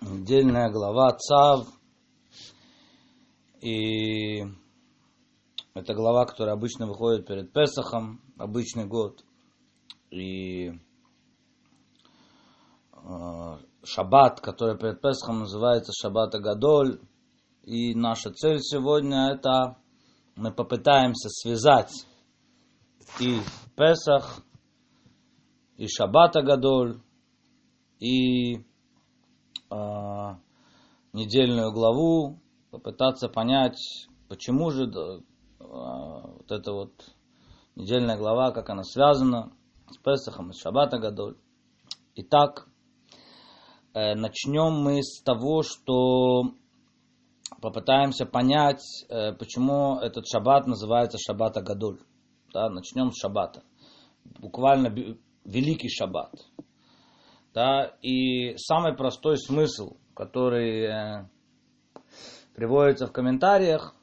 недельная глава Цав. И это глава, которая обычно выходит перед Песахом, обычный год. И э, шаббат, который перед Песахом называется Шаббат Агадоль. И наша цель сегодня это мы попытаемся связать и Песах, и Шаббат Агадоль, и э, недельную главу, попытаться понять, почему же э, вот эта вот недельная глава, как она связана с Песахом, с Шаббата Гадоль. Итак, э, начнем мы с того, что попытаемся понять, э, почему этот шаббат называется Шаббат Гадоль. Да, начнем с шаббата. Буквально великий шаббат. Да, и самый простой смысл, который э, приводится в комментариях,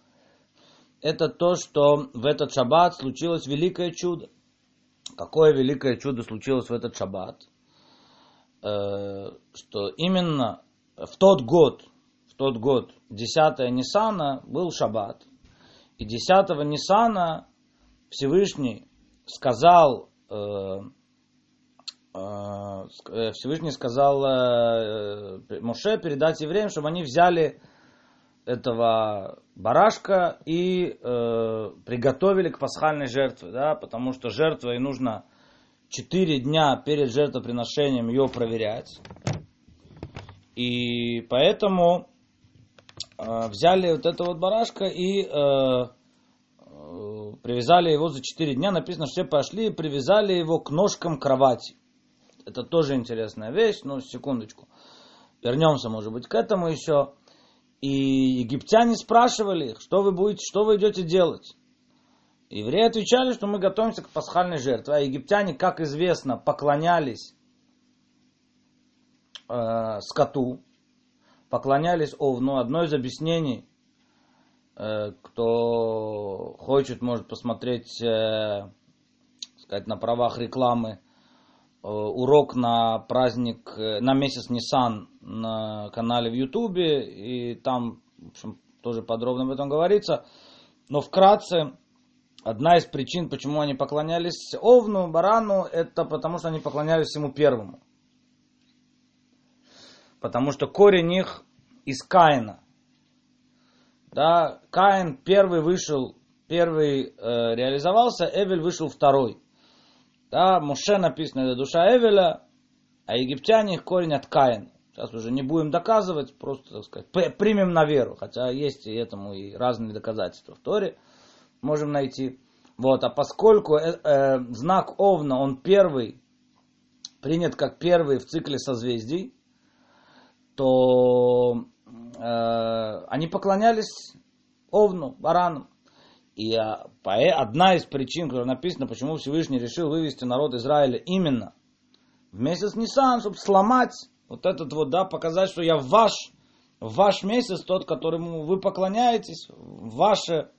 это то, что в этот шаббат случилось великое чудо. Какое великое чудо случилось в этот шаббат? Э, что именно в тот год, в тот год, 10 Ниссана был шаббат. И 10 Ниссана Всевышний сказал э, Всевышний сказал э, Моше передать евреям, чтобы они взяли этого барашка и э, приготовили к пасхальной жертве, да, потому что жертва и нужно 4 дня перед жертвоприношением ее проверять. И поэтому э, взяли вот этого вот барашка и э, привязали его за 4 дня. Написано, что все пошли и привязали его к ножкам кровати. Это тоже интересная вещь, но секундочку. Вернемся, может быть, к этому еще. И египтяне спрашивали их, что вы будете, что вы идете делать. Евреи отвечали, что мы готовимся к пасхальной жертве. А египтяне, как известно, поклонялись э, скоту, поклонялись овну. Одно из объяснений, э, кто хочет, может посмотреть, э, сказать, на правах рекламы, урок на праздник, э, на месяц Нисан на канале в Ютубе, и там, в общем, тоже подробно об этом говорится. Но вкратце, одна из причин, почему они поклонялись Овну, Барану, это потому что они поклонялись ему первому. Потому что корень их из Каина. Да, Каин первый вышел, первый э, реализовался, Эвель вышел второй. Да, Муше написано, это душа Эвеля, а египтяне их корень от Каина. Сейчас уже не будем доказывать, просто, так сказать, примем на веру, хотя есть и этому и разные доказательства в Торе можем найти. Вот, а поскольку э, э, знак Овна, он первый, принят как первый в цикле созвездий, то э, они поклонялись Овну, баранам. И а, одна из причин, которая написана, почему Всевышний решил вывести народ Израиля именно в месяц Нисан, чтобы сломать вот этот вот, да, показать, что я ваш, ваш месяц, тот, которому вы поклоняетесь, ваше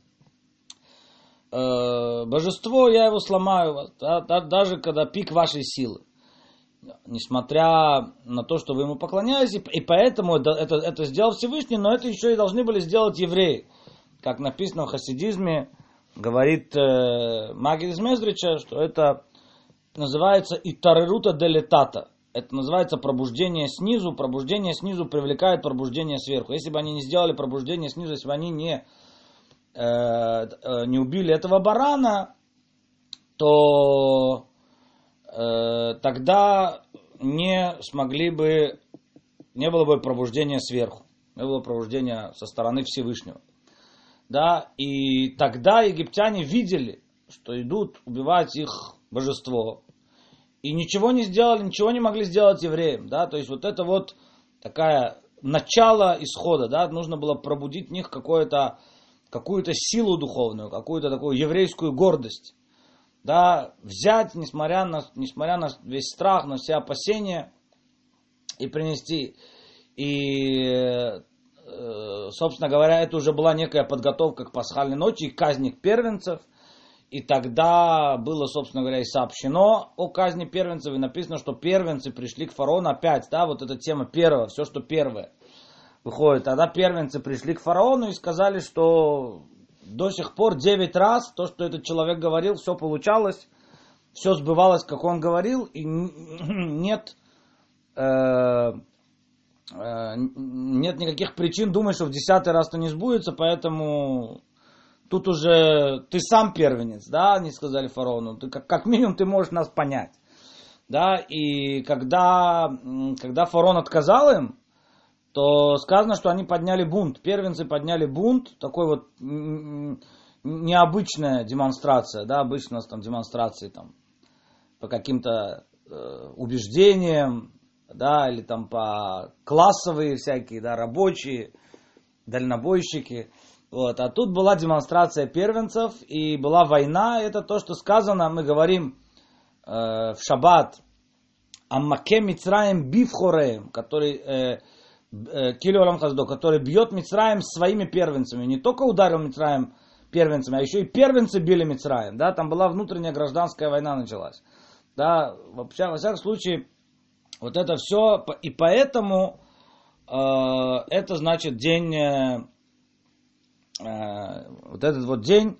э, божество, я его сломаю, да, да, даже когда пик вашей силы. Несмотря на то, что вы ему поклоняетесь, и поэтому это, это, это сделал Всевышний, но это еще и должны были сделать евреи как написано в хасидизме, говорит э, Магид из Мезрича, что это называется итарерута делетата. Это называется пробуждение снизу. Пробуждение снизу привлекает пробуждение сверху. Если бы они не сделали пробуждение снизу, если бы они не, э, э, не убили этого барана, то э, тогда не смогли бы, не было бы пробуждения сверху, не было пробуждения со стороны Всевышнего. Да, и тогда египтяне видели, что идут убивать их божество. И ничего не сделали, ничего не могли сделать евреям. Да? То есть вот это вот такая начало исхода. Да? Нужно было пробудить в них какое-то, какую-то силу духовную, какую-то такую еврейскую гордость. Да? Взять, несмотря на, несмотря на весь страх, на все опасения, и принести. И собственно говоря, это уже была некая подготовка к пасхальной ночи, казник первенцев. И тогда было, собственно говоря, и сообщено о казни первенцев, и написано, что первенцы пришли к фараону опять, да, вот эта тема первого, все, что первое выходит. Тогда первенцы пришли к фараону и сказали, что до сих пор девять раз то, что этот человек говорил, все получалось, все сбывалось, как он говорил, и нет, э, э, нет никаких причин думать, что в десятый раз это не сбудется, поэтому тут уже ты сам первенец, да, они сказали фараону, ты, как, как минимум ты можешь нас понять. Да, и когда, когда фараон отказал им, то сказано, что они подняли бунт. Первенцы подняли бунт, такой вот необычная демонстрация, да, обычно у нас там демонстрации там по каким-то э, убеждениям, да, или там по классовые всякие, да, рабочие, дальнобойщики. Вот. А тут была демонстрация первенцев и была война. Это то, что сказано, мы говорим э, в шаббат, Аммаке Мицраем Бифхореем, который э, э, Килиорам Хаздо, который бьет Мицраем своими первенцами. Не только ударил Мицраем первенцами, а еще и первенцы били Мицраем. Да, там была внутренняя гражданская война началась. Да, вообще, во всяком случае, вот это все, и поэтому э, это значит день э, Э, вот этот вот день,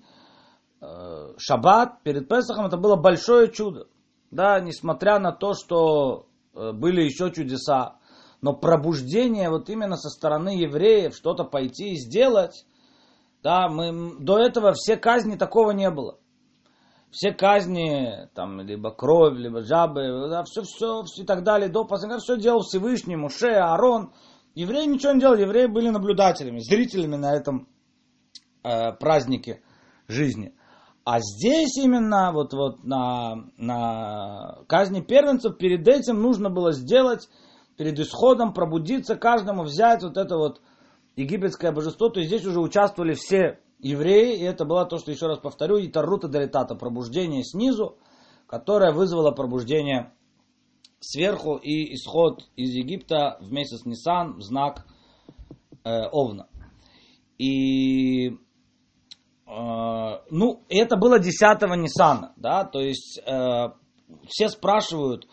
э, шаббат перед Песохом, это было большое чудо. Да, несмотря на то, что э, были еще чудеса, но пробуждение вот именно со стороны евреев, что-то пойти и сделать, да, мы, до этого все казни такого не было. Все казни, там, либо кровь, либо жабы, да, все, все, все и так далее, до последнего, все делал Всевышний, Муше, Аарон. Евреи ничего не делали, евреи были наблюдателями, зрителями на этом э, праздники жизни. А здесь именно вот, вот на, на казни первенцев перед этим нужно было сделать, перед исходом пробудиться каждому, взять вот это вот египетское божество. То есть здесь уже участвовали все евреи, и это было то, что еще раз повторю, и Тарута Далитата, пробуждение снизу, которое вызвало пробуждение сверху и исход из Египта в месяц Нисан в знак э, Овна. И Э, ну, это было 10 Ниссана, да, то есть э, все спрашивают,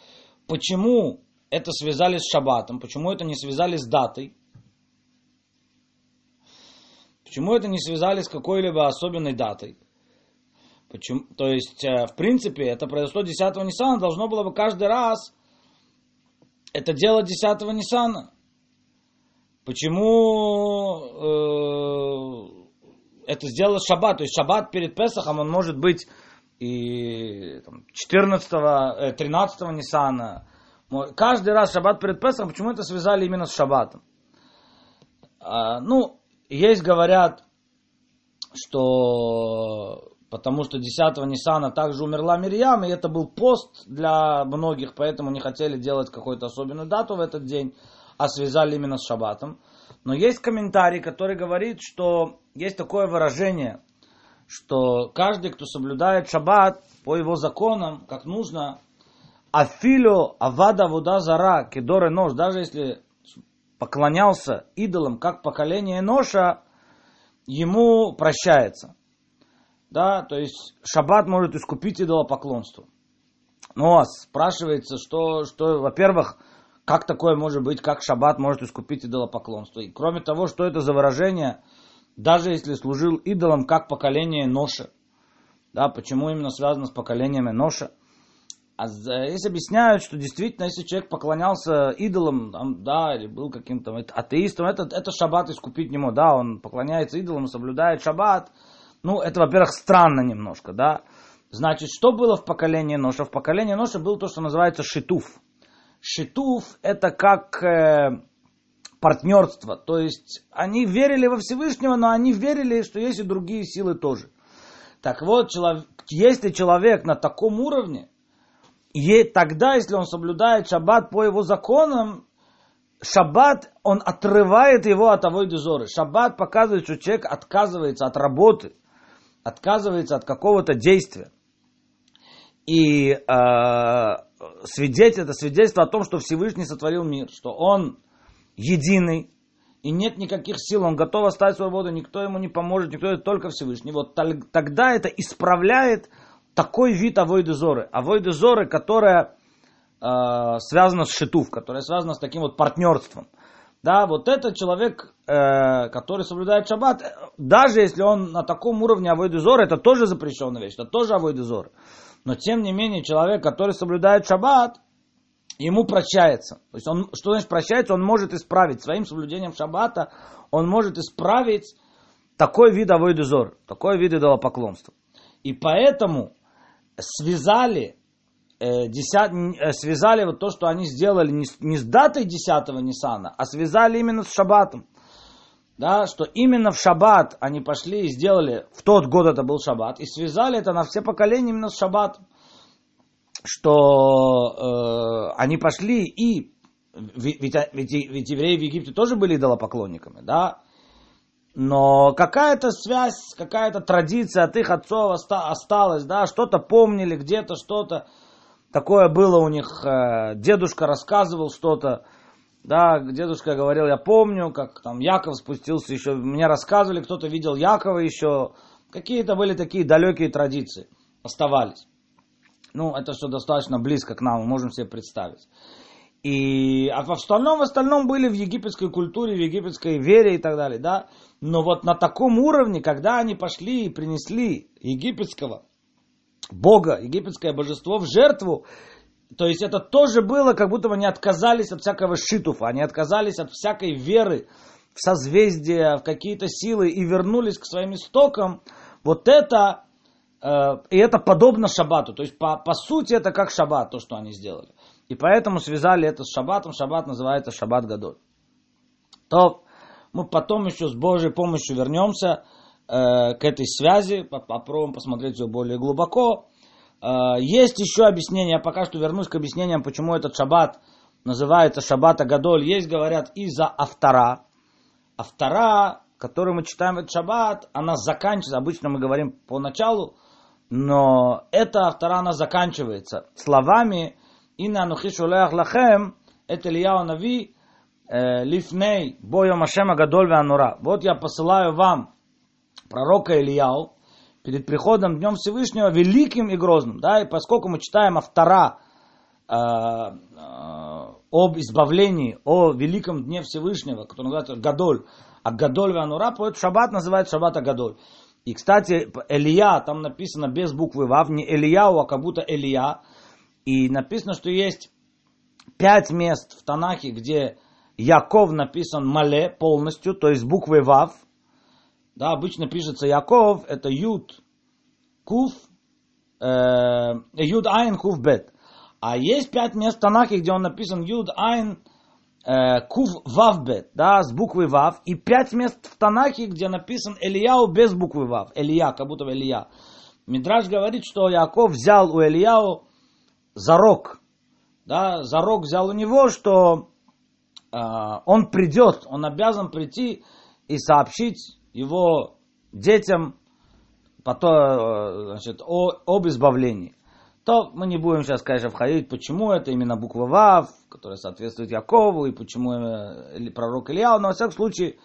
почему это связали с шаббатом, почему это не связали с датой, почему это не связали с какой-либо особенной датой. Почему, то есть, э, в принципе, это произошло 10 Ниссана, должно было бы каждый раз это делать 10 Ниссана. Почему... Э, это сделал шаббат. То есть шаббат перед Песахом, он может быть и там, 14 13 Ниссана. Каждый раз шаббат перед Песахом, почему это связали именно с шаббатом? А, ну, есть говорят, что потому что 10 Ниссана также умерла Мирьям, и это был пост для многих, поэтому не хотели делать какую-то особенную дату в этот день, а связали именно с шаббатом. Но есть комментарий, который говорит, что есть такое выражение, что каждый, кто соблюдает шаббат по его законам, как нужно, афилю авада вуда зара кедоры нож, даже если поклонялся идолам, как поколение Ноша, ему прощается. Да, то есть шаббат может искупить идолопоклонство. Но спрашивается, что, что во-первых, как такое может быть, как шаббат может искупить идолопоклонство? И кроме того, что это за выражение, даже если служил идолом, как поколение Ноша. Да, почему именно связано с поколениями Ноша? А здесь объясняют, что действительно, если человек поклонялся идолам, там, да, или был каким-то атеистом, это, это шаббат искупить не может. Да, он поклоняется идолам, соблюдает шаббат. Ну, это, во-первых, странно немножко, да. Значит, что было в поколении Ноша? В поколении Ноша было то, что называется шитуф. Шитуф это как э, партнерство. То есть они верили во Всевышнего, но они верили, что есть и другие силы тоже. Так вот, человек, если человек на таком уровне, и тогда, если он соблюдает шаббат по его законам, шаббат, он отрывает его от того дезоры. Шаббат показывает, что человек отказывается от работы, отказывается от какого-то действия. И э, свидетель, это свидетельство о том, что Всевышний сотворил мир, что он единый, и нет никаких сил, он готов оставить свободу, никто ему не поможет, никто только Всевышний. Вот тогда это исправляет такой вид авойды зоры. Авойды зоры, которая э, связана с шитув, которая связана с таким вот партнерством. Да, вот этот человек, э, который соблюдает шаббат, даже если он на таком уровне авойды зоры, это тоже запрещенная вещь, это тоже авойды зоры. Но тем не менее, человек, который соблюдает шаббат, ему прощается. То есть он, что значит прощается? Он может исправить своим соблюдением шаббата, он может исправить такой вид авойдезор, такой вид идолопоклонства. И поэтому связали, э, десят, э, связали вот то, что они сделали не не с датой 10 Ниссана, а связали именно с шаббатом. Да, что именно в шаббат они пошли и сделали, в тот год это был шаббат, и связали это на все поколения именно с шаббатом что э, они пошли и ведь, ведь, ведь евреи в Египте тоже были идолопоклонниками, да? Но какая-то связь, какая-то традиция от их отцов осталась, да, что-то помнили, где-то что-то такое было у них. Э, дедушка рассказывал что-то, да, дедушка говорил, я помню, как там Яков спустился еще, мне рассказывали, кто-то видел Якова еще, какие-то были такие далекие традиции, оставались. Ну, это все достаточно близко к нам, мы можем себе представить. И, а в остальном, в остальном были в египетской культуре, в египетской вере и так далее, да. Но вот на таком уровне, когда они пошли и принесли египетского бога, египетское божество в жертву, то есть это тоже было, как будто бы они отказались от всякого шитуфа, они отказались от всякой веры в созвездия, в какие-то силы и вернулись к своим истокам. Вот это Э, и это подобно шаббату. То есть, по, по сути, это как шаббат, то, что они сделали. И поэтому связали это с шаббатом. Шаббат называется шаббат Гадоль. То мы потом еще с Божьей помощью вернемся э, к этой связи, попробуем посмотреть ее более глубоко. Э, есть еще объяснение, я пока что вернусь к объяснениям, почему этот шаббат называется шаббат Гадоль. Есть, говорят, из-за автора. Автора, который мы читаем этот шаббат, она заканчивается, обычно мы говорим по началу, но эта автора, она заканчивается словами «Инна анухи шулеах лахем» это Ильяу Нави э, лифней боя Машема Гадоль Анура. Вот я посылаю вам пророка Ильяу перед приходом Днем Всевышнего великим и грозным. Да, и поскольку мы читаем автора э, э, об избавлении, о великом Дне Всевышнего, который называется Гадоль, а Гадоль Анура, поэтому шаббат называется шаббат Гадоль. И, кстати, Элия, там написано без буквы Вав, не Элияу, а как будто Элия. И написано, что есть пять мест в Танахе, где Яков написан Мале полностью, то есть буквой Вав. Да, обычно пишется Яков, это Юд, Куф, э, Юд Айн, Куф Бет. А есть пять мест в Танахе, где он написан Юд Айн, Э, Кув Вавбет, да, с буквы Вав, и пять мест в Танахе, где написан Элияу без буквы Вав, Элия, как будто Элия. Мидраж говорит, что Яков взял у Элияу зарок, да, зарок взял у него, что э, он придет, он обязан прийти и сообщить его детям потом, э, значит, о, об избавлении. То мы не будем сейчас, конечно, входить, почему это именно буква Вав, которая соответствует Якову, и почему э, пророк Илья, но во всяком случае,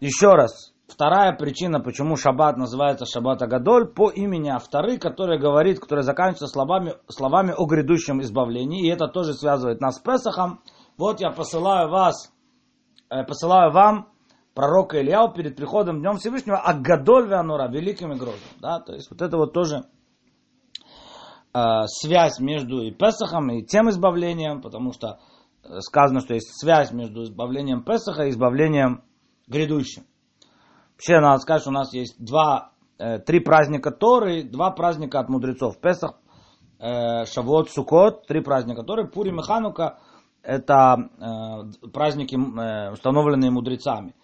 еще раз, вторая причина, почему шаббат называется шаббат Агадоль, по имени Авторы, который говорит, который заканчивается словами, словами о грядущем избавлении, и это тоже связывает нас с Песахом. Вот я посылаю вас, э, посылаю вам пророка Ильяу перед приходом Днем Всевышнего, а Гадоль Веанура, великим и грозным. Да? То есть вот это вот тоже Э, связь между и Песахом, и тем избавлением, потому что э, сказано, что есть связь между избавлением Песаха и избавлением грядущим. Вообще, надо сказать, что у нас есть два, э, три праздника Торы, два праздника от мудрецов. Песах, э, Шавуот, Сукот, три праздника Торы, Пурим и Ханука, это э, праздники, э, установленные мудрецами.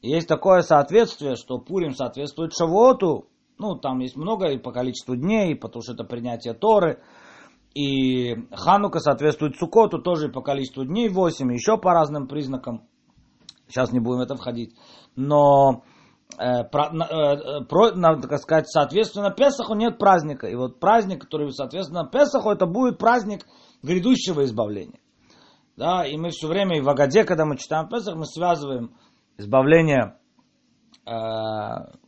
И есть такое соответствие, что Пурим соответствует Шавуоту, ну, там есть много и по количеству дней, потому что это принятие Торы. И Ханука соответствует Сукоту тоже по количеству дней 8, еще по разным признакам. Сейчас не будем в это входить. Но про, э, про, надо так сказать, соответственно, Песаху нет праздника. И вот праздник, который, соответственно, Песаху, это будет праздник грядущего избавления. Да, и мы все время и в Агаде, когда мы читаем Песах, мы связываем избавление, э,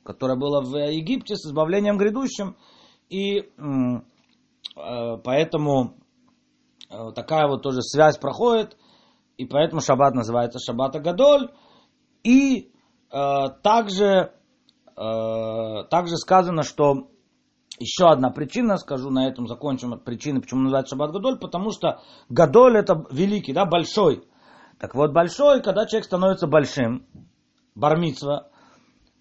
которое было в Египте, с избавлением грядущим. И э, поэтому э, такая вот тоже связь проходит. И поэтому шаббат называется шаббат Агадоль. И э, также, э, также сказано, что еще одна причина, скажу на этом закончим от причины, почему называется Шаббат Гадоль, потому что Гадоль это великий, да, большой. Так вот, большой, когда человек становится большим, бармитсва,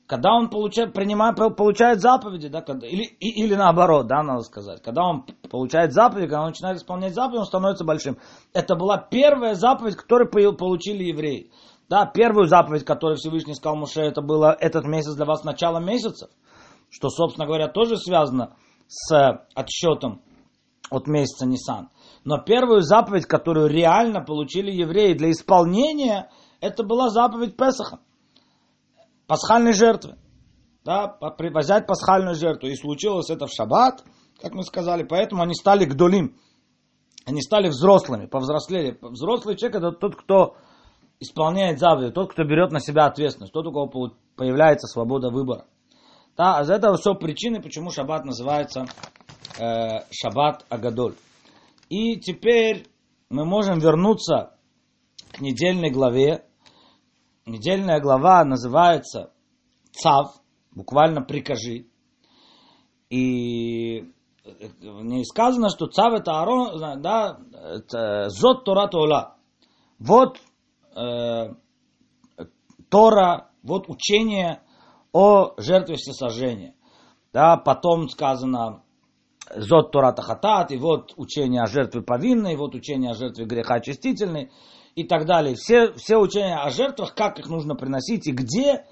когда он получает, принимает, получает заповеди, да, когда, или, и, или наоборот, да, надо сказать, когда он получает заповеди, когда он начинает исполнять заповеди, он становится большим. Это была первая заповедь, которую получили евреи. Да, первую заповедь, которую Всевышний сказал Муше, это было этот месяц для вас начало месяцев что, собственно говоря, тоже связано с отсчетом от месяца Нисан. Но первую заповедь, которую реально получили евреи для исполнения, это была заповедь Песаха. Пасхальной жертвы. Да, взять пасхальную жертву. И случилось это в шаббат, как мы сказали. Поэтому они стали гдолим. Они стали взрослыми, повзрослели. Взрослый человек это тот, кто исполняет заповеди, тот, кто берет на себя ответственность, тот, у кого появляется свобода выбора. Да, а это все причины, почему шаббат называется э, шаббат Агадоль. И теперь мы можем вернуться к недельной главе. Недельная глава называется Цав, буквально прикажи. И в ней сказано, что Цав это Арон, да, это Зот Тора Тола. Вот э, Тора, вот учение о жертве всесожжения. Да, потом сказано Зот Тората Хатат, и вот учение о жертве повинной, и вот учение о жертве греха очистительной, и так далее. Все, все учения о жертвах, как их нужно приносить и где,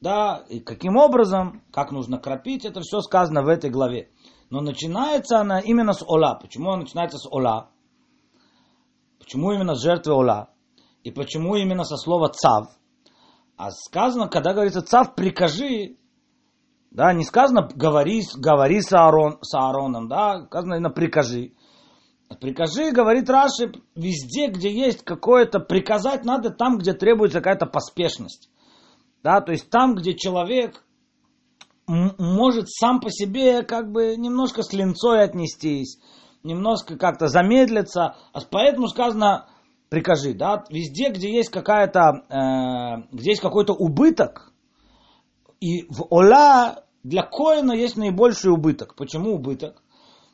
да, и каким образом, как нужно кропить, это все сказано в этой главе. Но начинается она именно с Ола. Почему она начинается с Ола? Почему именно с жертвы Ола? И почему именно со слова Цав? А сказано, когда говорится цав, прикажи, да, не сказано говори, говори с, Аарон, с Аароном, да, сказано именно прикажи. Прикажи, говорит Раши, везде, где есть какое-то, приказать надо там, где требуется какая-то поспешность. Да, то есть там, где человек может сам по себе как бы немножко с линцой отнестись, немножко как-то замедлиться. А поэтому сказано, прикажи, да, везде, где есть какая-то, э, где есть какой-то убыток, и в Ола для Коина есть наибольший убыток. Почему убыток?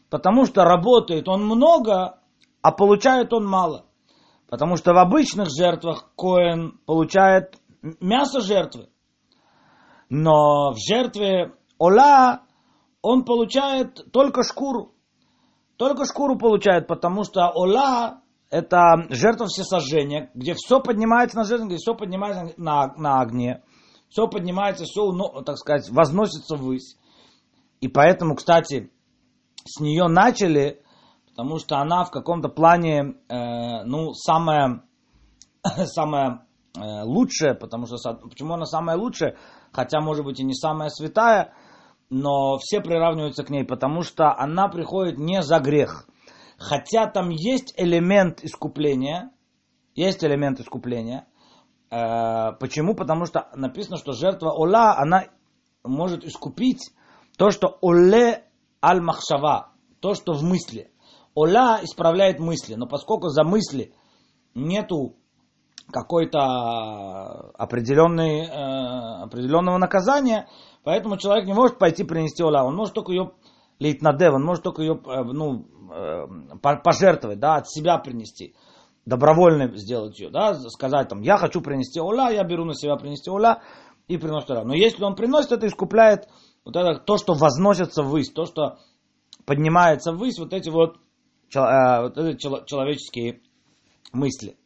Потому что работает он много, а получает он мало. Потому что в обычных жертвах Коин получает мясо жертвы. Но в жертве Ола он получает только шкуру. Только шкуру получает, потому что Ола это жертва всесожжения, где все поднимается на жертву, где все поднимается на, на огне, все поднимается, все, так сказать, возносится ввысь. И поэтому, кстати, с нее начали, потому что она в каком-то плане, э, ну, самая, самая э, лучшая, потому что, почему она самая лучшая, хотя, может быть, и не самая святая, но все приравниваются к ней, потому что она приходит не за грех – Хотя там есть элемент искупления, есть элемент искупления. Э, почему? Потому что написано, что жертва Ола, она может искупить то, что Оле аль махшава, то, что в мысли. Ола исправляет мысли, но поскольку за мысли нету какой-то определенной, э, определенного наказания, поэтому человек не может пойти принести Ола, он может только ее лейтнадев, он может только ее э, ну, пожертвовать, да, от себя принести, добровольно сделать ее, да, сказать там, я хочу принести ола, я беру на себя принести ола и приношу ола. Но если он приносит, это искупляет вот это то, что возносится ввысь, то, что поднимается ввысь, вот эти вот, э, вот эти человеческие мысли.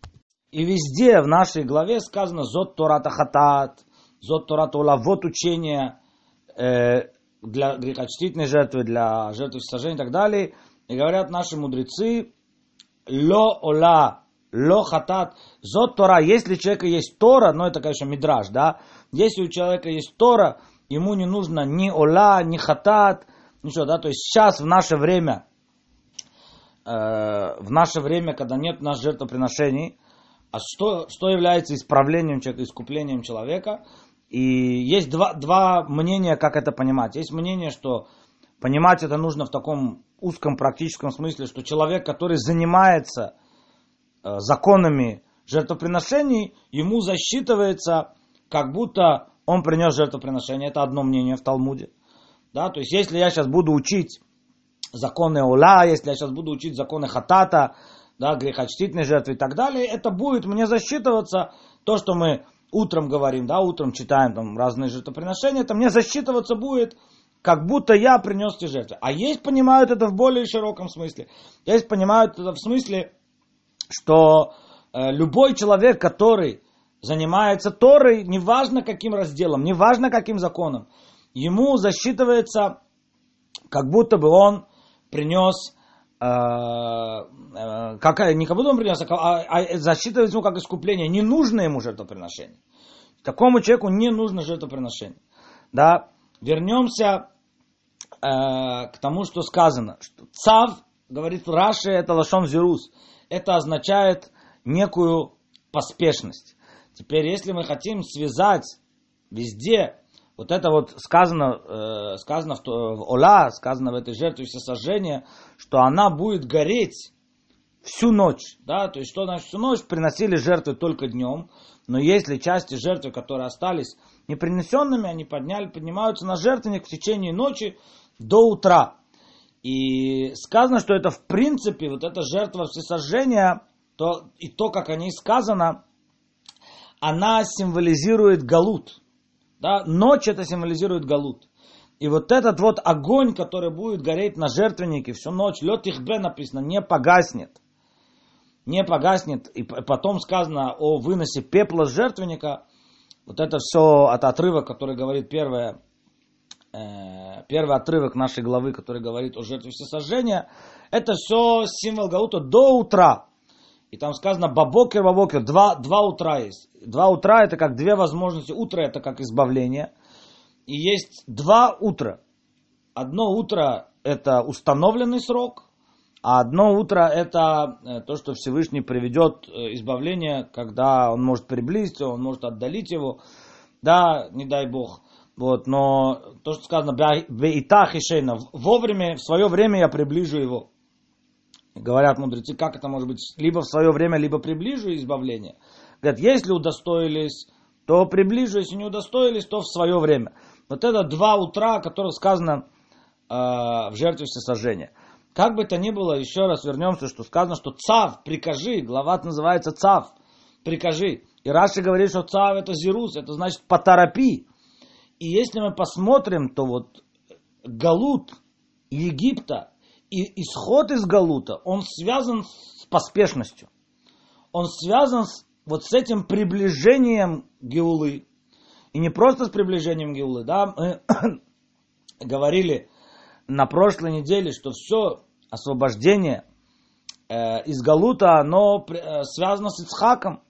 И везде в нашей главе сказано «Зот Тората Хатат», «Зот Тората Ола», вот учение э, для грехочтительной жертвы, для жертвы сожжения и так далее – и говорят наши мудрецы, ло ола, ло хатат, зот Тора. Если у человека есть Тора, ну это, конечно, мидраж, да, если у человека есть Тора, ему не нужно ни ола, ни хатат, ничего, да, то есть сейчас в наше время в наше время, когда нет у нас жертвоприношений, а что, что является исправлением человека, искуплением человека. И есть два, два мнения, как это понимать. Есть мнение, что понимать это нужно в таком узком практическом смысле, что человек, который занимается э, законами жертвоприношений, ему засчитывается, как будто он принес жертвоприношение. Это одно мнение в Талмуде. Да, то есть, если я сейчас буду учить законы Ола, если я сейчас буду учить законы Хатата, да, грехочтительной жертвы и так далее, это будет мне засчитываться, то, что мы утром говорим, да, утром читаем там разные жертвоприношения, это мне засчитываться будет, как будто я принес эти жертвы. А есть понимают это в более широком смысле. Есть понимают это в смысле, что э, любой человек, который занимается Торой, неважно каким разделом, неважно каким законом, ему засчитывается, как будто бы он принес Э, э, как, не как будто он принес, а, а засчитывается ему как искупление. Не нужно ему жертвоприношение. Такому человеку не нужно жертвоприношение. Да? Вернемся э, к тому, что сказано. Что цав, говорит Раши, это лашон зирус. Это означает некую поспешность. Теперь, если мы хотим связать везде вот это вот сказано, э, сказано в, в Ола, сказано в этой жертве всесожжения, что она будет гореть всю ночь. Да? То есть, что значит всю ночь? Приносили жертвы только днем, но если части жертвы, которые остались не принесенными, они подняли, поднимаются на жертвенник в течение ночи до утра. И сказано, что это в принципе, вот эта жертва всесожжения, то, и то, как о ней сказано, она символизирует галут. Да? Ночь это символизирует галут. И вот этот вот огонь, который будет гореть на жертвеннике всю ночь, лед их бе написано, не погаснет. Не погаснет. И потом сказано о выносе пепла с жертвенника. Вот это все от отрывок, который говорит первое, первый отрывок нашей главы, который говорит о жертве всесожжения. Это все символ Галута до утра. И там сказано бабокер, бабокер, два, два утра есть. Два утра это как две возможности. Утро это как избавление. И есть два утра. Одно утро это установленный срок, а одно утро это э, то, что Всевышний приведет э, избавление, когда он может приблизиться, он может отдалить его. Да, не дай Бог. Вот, но то, что сказано, беитах и шейна, вовремя, в свое время я приближу его. Говорят мудрецы, как это может быть, либо в свое время, либо приближу избавление. Говорят, если удостоились, то приближу, если не удостоились, то в свое время. Вот это два утра, о которых сказано э, в жертве всесожжения. Как бы то ни было, еще раз вернемся, что сказано, что цав, прикажи, глава называется цав, прикажи. И Раши говорит, что цав это зирус, это значит поторопи. И если мы посмотрим, то вот Галут Египта и исход из Галута, он связан с поспешностью. Он связан с, вот с этим приближением Геулы. И не просто с приближением Геулы, да, мы говорили на прошлой неделе, что все освобождение э, из Галута, оно э, связано с Ицхаком.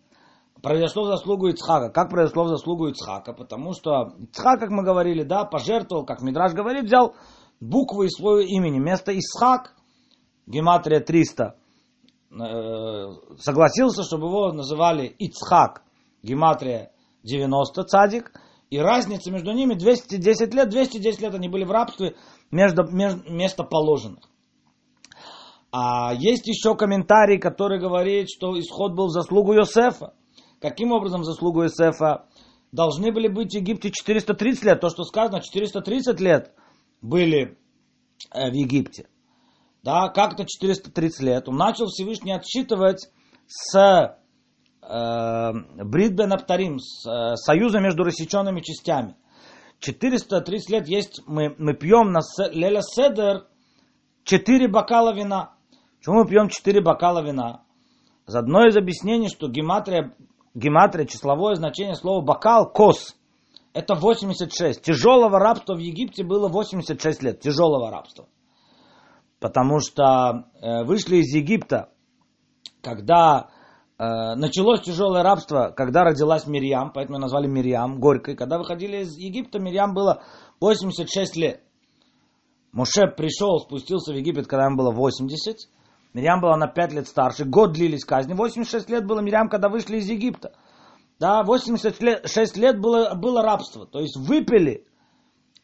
Произошло в заслугу Ицхака. Как произошло в заслугу Ицхака? Потому что Ицхак, как мы говорили, да, пожертвовал, как Мидраж говорит, взял буквы из своего имени. Вместо Исхак, гематрия 300, э, согласился, чтобы его называли Ицхак, гематрия 90 цадик, и разница между ними 210 лет, 210 лет они были в рабстве между, место положенных. А есть еще комментарий, который говорит, что исход был в заслугу Йосефа. Каким образом заслугу Йосефа? Должны были быть в Египте 430 лет. То, что сказано, 430 лет были э, в Египте. Да, как это 430 лет? Он начал Всевышний отсчитывать с э, Бритбен Аптарим, с э, союза между рассеченными частями. 430 лет есть, мы, мы пьем на Леля Седер 4 бокала вина. Почему мы пьем 4 бокала вина? Одно из объяснений, что гематрия, гематрия, числовое значение слова бокал, кос – это 86. Тяжелого рабства в Египте было 86 лет. Тяжелого рабства. Потому что э, вышли из Египта, когда э, началось тяжелое рабство, когда родилась Мирьям, поэтому назвали Мирьям горькой. Когда выходили из Египта, Мирьям было 86 лет. Моше пришел, спустился в Египет, когда ему было 80. Мирьям была на 5 лет старше, год длились казни, 86 лет было Мирьям, когда вышли из Египта. Да, 86 лет было, было рабство. То есть выпили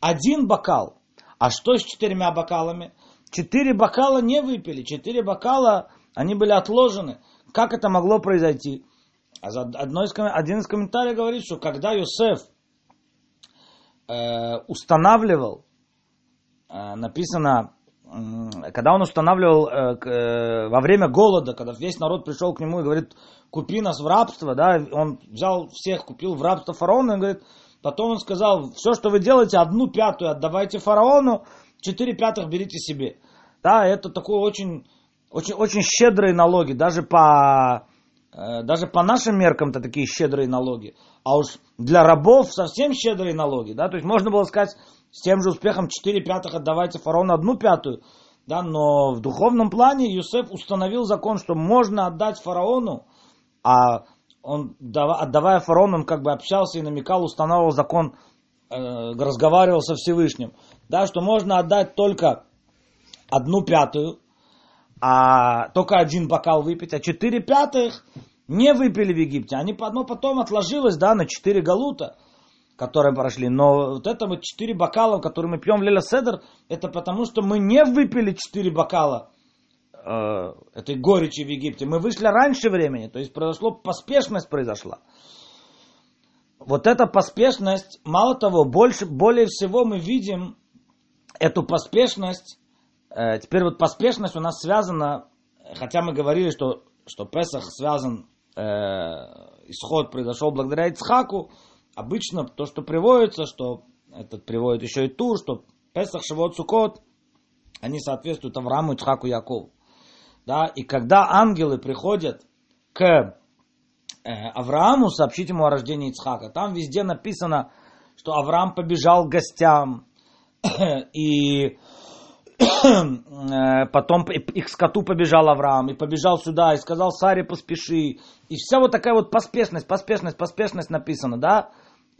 один бокал. А что с четырьмя бокалами? Четыре бокала не выпили. Четыре бокала, они были отложены. Как это могло произойти? Одно из, один из комментариев говорит, что когда Йосеф э, устанавливал, э, написано, когда он устанавливал э, э, во время голода, когда весь народ пришел к нему и говорит, купи нас в рабство, да, он взял всех, купил в рабство фараона, и говорит, потом он сказал, все, что вы делаете, одну пятую отдавайте фараону, четыре пятых берите себе. Да, это такой очень, очень, очень щедрые налоги, даже по, э, даже по нашим меркам это такие щедрые налоги. А уж для рабов совсем щедрые налоги, да, то есть можно было сказать с тем же успехом 4 пятых отдавайте фараону одну пятую, да, но в духовном плане Юсеф установил закон, что можно отдать фараону а он, отдавая фараону, он как бы общался и намекал, устанавливал закон, э, разговаривал со Всевышним. Да, что можно отдать только одну пятую, а только один бокал выпить, а четыре пятых не выпили в Египте. Они одно потом отложилось, да, на четыре галута, которые прошли. Но вот это вот четыре бокала, которые мы пьем в Леля Седер, это потому, что мы не выпили четыре бокала э, этой горечи в Египте. Мы вышли раньше времени, то есть произошло, поспешность произошла. Вот эта поспешность, мало того, больше, более всего мы видим эту поспешность. Э, теперь вот поспешность у нас связана, хотя мы говорили, что, что Песах связан, э, исход произошел благодаря Ицхаку, обычно то, что приводится, что этот приводит еще и ту, что Песах, Шавот, Сукот, они соответствуют Аврааму, Ицхаку, Якову. Да, и когда ангелы приходят к э, Аврааму сообщить ему о рождении Ицхака, там везде написано, что Авраам побежал к гостям, и э, потом и к скоту побежал Авраам, и побежал сюда, и сказал Саре поспеши. И вся вот такая вот поспешность, поспешность, поспешность написана, да?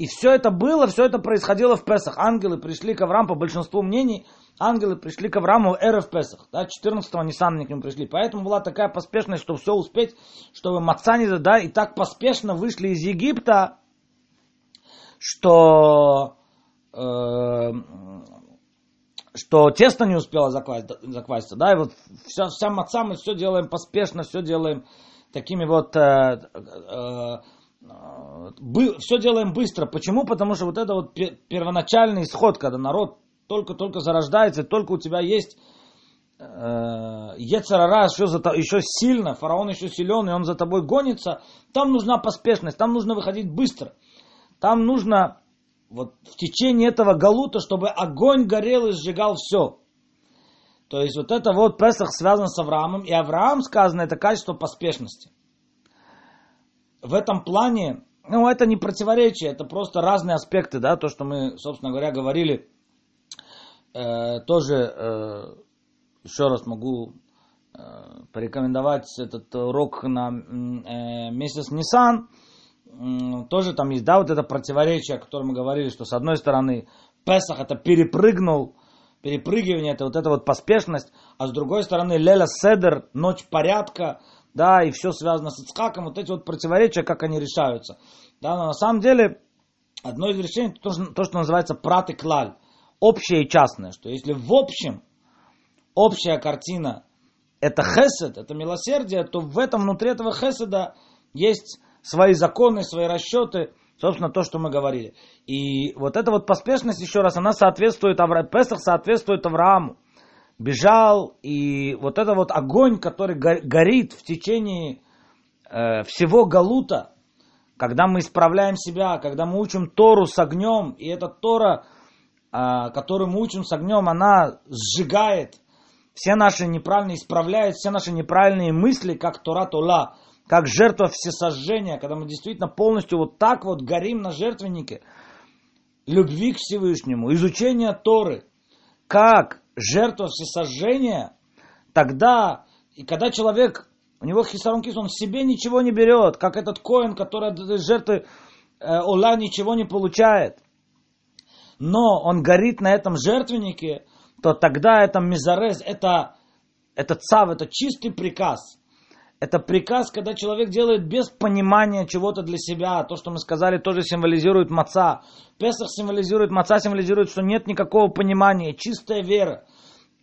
И все это было, все это происходило в Песах. Ангелы пришли к Аврааму, по большинству мнений, ангелы пришли к Аврааму эры в Песах. Да, 14-го они сами к нему пришли. Поэтому была такая поспешность, чтобы все успеть, чтобы маца не да, и так поспешно вышли из Египта, что э, что тесто не успело закваситься, да, и вот вся, вся маца мы все делаем поспешно, все делаем такими вот э, э, все делаем быстро. Почему? Потому что вот это вот первоначальный исход, когда народ только-только зарождается, только у тебя есть э, Ецарара еще, за, еще сильно, фараон еще силен, и он за тобой гонится, там нужна поспешность, там нужно выходить быстро. Там нужно вот в течение этого галута, чтобы огонь горел и сжигал все. То есть вот это вот Песах связан с Авраамом, и Авраам сказано, это качество поспешности в этом плане, ну, это не противоречие, это просто разные аспекты, да, то, что мы, собственно говоря, говорили, э, тоже э, еще раз могу э, порекомендовать этот урок на э, месяц э, тоже там есть, да, вот это противоречие, о котором мы говорили, что с одной стороны Песах это перепрыгнул, перепрыгивание, это вот эта вот поспешность, а с другой стороны Леля Седер, ночь порядка, да, и все связано с Ицхаком, вот эти вот противоречия, как они решаются. Да, но на самом деле, одно из решений, то, то что называется прат и клаль, общее и частное, что если в общем общая картина это хесед, это милосердие, то в этом, внутри этого хеседа есть свои законы, свои расчеты, собственно, то, что мы говорили. И вот эта вот поспешность, еще раз, она соответствует. Песах соответствует Аврааму бежал, и вот это вот огонь, который горит в течение э, всего Галута, когда мы исправляем себя, когда мы учим Тору с огнем, и эта Тора, э, которую мы учим с огнем, она сжигает все наши неправильные, исправляет все наши неправильные мысли, как Тора Тола, как жертва всесожжения, когда мы действительно полностью вот так вот горим на жертвеннике любви к Всевышнему, изучения Торы, как жертва всесожжения, тогда, и когда человек, у него хисарон кис, он себе ничего не берет, как этот коин, который от жертвы э, Ола ничего не получает, но он горит на этом жертвеннике, то тогда это мизарез, это Это цав, это чистый приказ. Это приказ, когда человек делает без понимания чего-то для себя. То, что мы сказали, тоже символизирует маца. Песах символизирует, маца символизирует, что нет никакого понимания, чистая вера.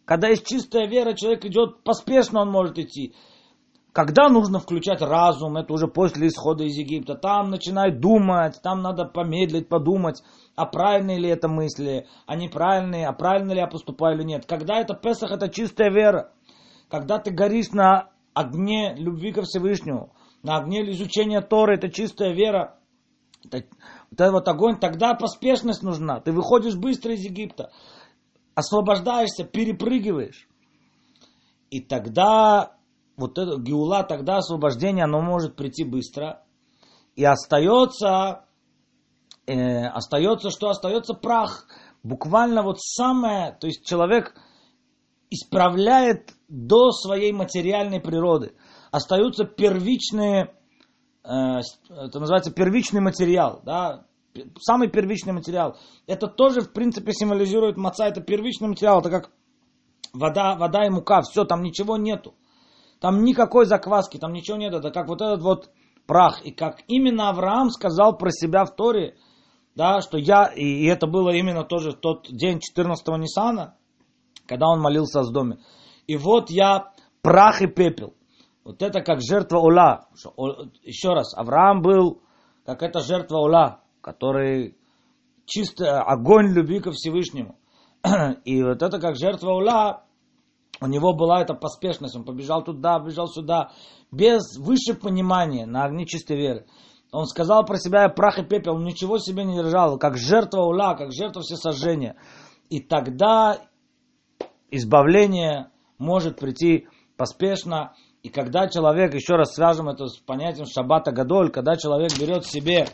Когда есть чистая вера, человек идет поспешно, он может идти. Когда нужно включать разум, это уже после исхода из Египта. Там начинает думать, там надо помедлить, подумать, а правильные ли это мысли, а неправильные, а правильно ли я поступаю или нет. Когда это Песах, это чистая вера. Когда ты горишь на огне любви ко Всевышнему, на огне изучения Торы, это чистая вера, это, это вот огонь, тогда поспешность нужна. Ты выходишь быстро из Египта, освобождаешься, перепрыгиваешь. И тогда вот это геула, тогда освобождение, оно может прийти быстро. И остается, э, остается что? Остается прах. Буквально вот самое, то есть человек исправляет до своей материальной природы. Остаются первичные, э, это называется первичный материал, да, самый первичный материал. Это тоже, в принципе, символизирует маца, это первичный материал, это как вода, вода и мука, все, там ничего нету. Там никакой закваски, там ничего нет, это как вот этот вот прах. И как именно Авраам сказал про себя в Торе, да, что я, и это было именно тоже тот день 14-го Ниссана, когда он молился о доме. И вот я прах и пепел. Вот это как жертва Ола. Еще раз, Авраам был как эта жертва Ола, который чисто огонь любви ко Всевышнему. И вот это как жертва Ола, у него была эта поспешность, он побежал туда, побежал сюда, без высшего понимания на огне чистой веры. Он сказал про себя, я прах и пепел, он ничего себе не держал, как жертва ула, как жертва всесожжения. И тогда избавление может прийти поспешно. И когда человек, еще раз свяжем это с понятием шаббата гадоль, когда человек берет себе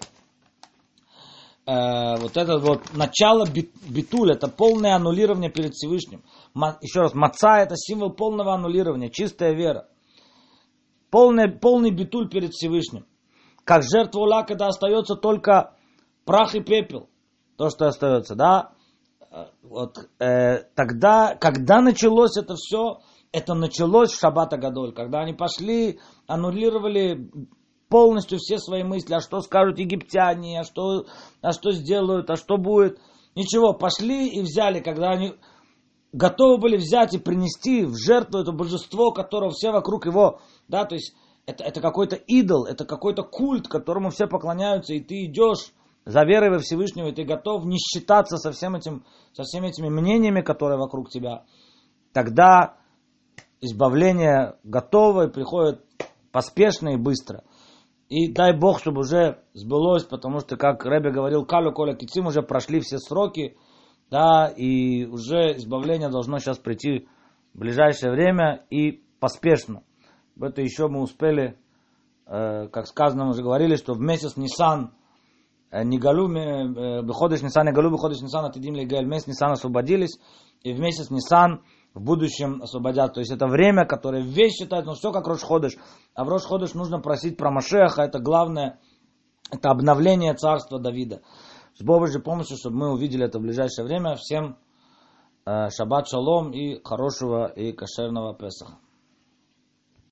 э, вот это вот начало битуль, это полное аннулирование перед Всевышним. Ма, еще раз, маца это символ полного аннулирования, чистая вера. Полный, полный битуль перед Всевышним. Как жертва ула, когда остается только прах и пепел. То, что остается, да. Э, вот, э, тогда, когда началось это все, это началось в Шаббат Гадоль, когда они пошли, аннулировали полностью все свои мысли, а что скажут египтяне, а что, а что сделают, а что будет. Ничего, пошли и взяли, когда они готовы были взять и принести в жертву это божество, которого все вокруг его, да, то есть это, это какой-то идол, это какой-то культ, которому все поклоняются, и ты идешь за верой во Всевышнего, ты готов не считаться со, всем этим, со всеми этими мнениями, которые вокруг тебя, тогда избавление готово и приходит поспешно и быстро. И дай Бог, чтобы уже сбылось, потому что, как Рэбе говорил, Калю Коля Кицим уже прошли все сроки, да, и уже избавление должно сейчас прийти в ближайшее время и поспешно. Это еще мы успели, э, как сказано, мы уже говорили, что в месяц Нисан, э, Нигалу, э, Беходыш Нисан, Нигалу, Беходыш Нисан, Атидим Легаль, месяц Нисан освободились, и в месяц Нисан в будущем освободят. То есть это время, которое весь считает, ну все как Рош Ходыш. А в Рош Ходыш нужно просить про Машеха, это главное, это обновление царства Давида. С Божьей помощью, чтобы мы увидели это в ближайшее время. Всем э, шаббат шалом и хорошего и кошерного Песаха.